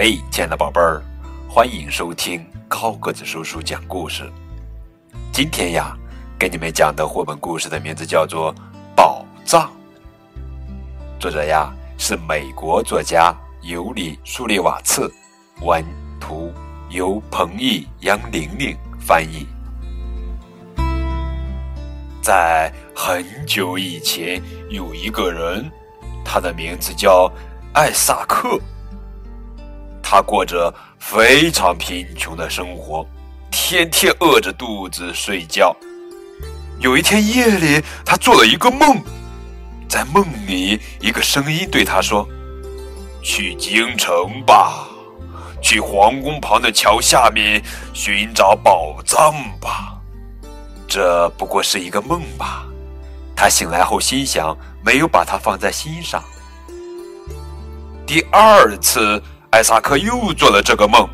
嘿，亲爱的宝贝儿，欢迎收听高个子叔叔讲故事。今天呀，给你们讲的绘本故事的名字叫做《宝藏》，作者呀是美国作家尤里·苏利瓦茨，文图由彭毅、杨玲玲翻译。在很久以前，有一个人，他的名字叫艾萨克。他过着非常贫穷的生活，天天饿着肚子睡觉。有一天夜里，他做了一个梦，在梦里，一个声音对他说：“去京城吧，去皇宫旁的桥下面寻找宝藏吧。”这不过是一个梦吧？他醒来后心想，没有把它放在心上。第二次。艾萨克又做了这个梦，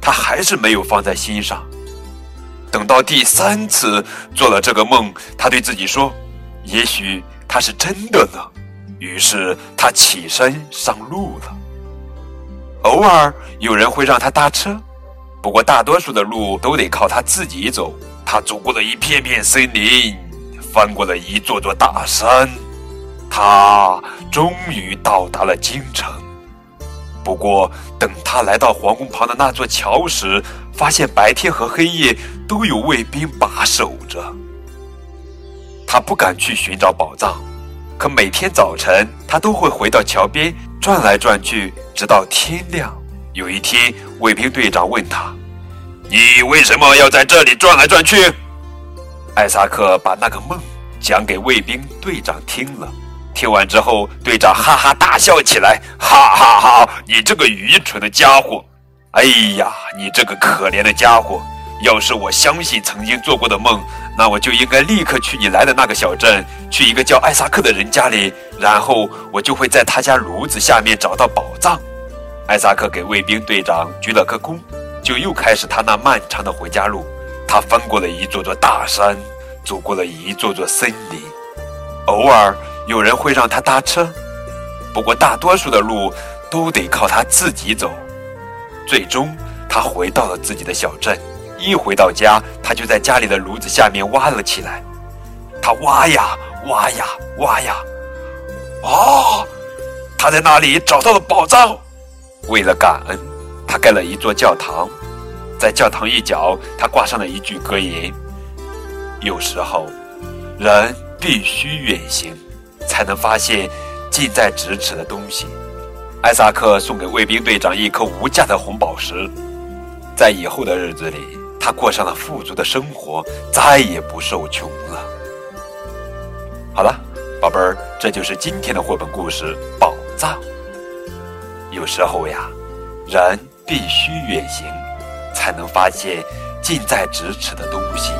他还是没有放在心上。等到第三次做了这个梦，他对自己说：“也许他是真的呢。”于是他起身上路了。偶尔有人会让他搭车，不过大多数的路都得靠他自己走。他走过了一片片森林，翻过了一座座大山，他终于到达了京城。不过，等他来到皇宫旁的那座桥时，发现白天和黑夜都有卫兵把守着。他不敢去寻找宝藏，可每天早晨他都会回到桥边转来转去，直到天亮。有一天，卫兵队长问他：“你为什么要在这里转来转去？”艾萨克把那个梦讲给卫兵队长听了。听完之后，队长哈哈大笑起来，哈哈哈！你这个愚蠢的家伙！哎呀，你这个可怜的家伙！要是我相信曾经做过的梦，那我就应该立刻去你来的那个小镇，去一个叫艾萨克的人家里，然后我就会在他家炉子下面找到宝藏。艾萨克给卫兵队长鞠了个躬，就又开始他那漫长的回家路。他翻过了一座座大山，走过了一座座森林，偶尔。有人会让他搭车，不过大多数的路都得靠他自己走。最终，他回到了自己的小镇。一回到家，他就在家里的炉子下面挖了起来。他挖呀挖呀挖呀，哦，他在那里找到了宝藏。为了感恩，他盖了一座教堂。在教堂一角，他挂上了一句格言：“有时候，人必须远行。”才能发现近在咫尺的东西。艾萨克送给卫兵队长一颗无价的红宝石，在以后的日子里，他过上了富足的生活，再也不受穷了。好了，宝贝儿，这就是今天的绘本故事《宝藏》。有时候呀，人必须远行，才能发现近在咫尺的东西。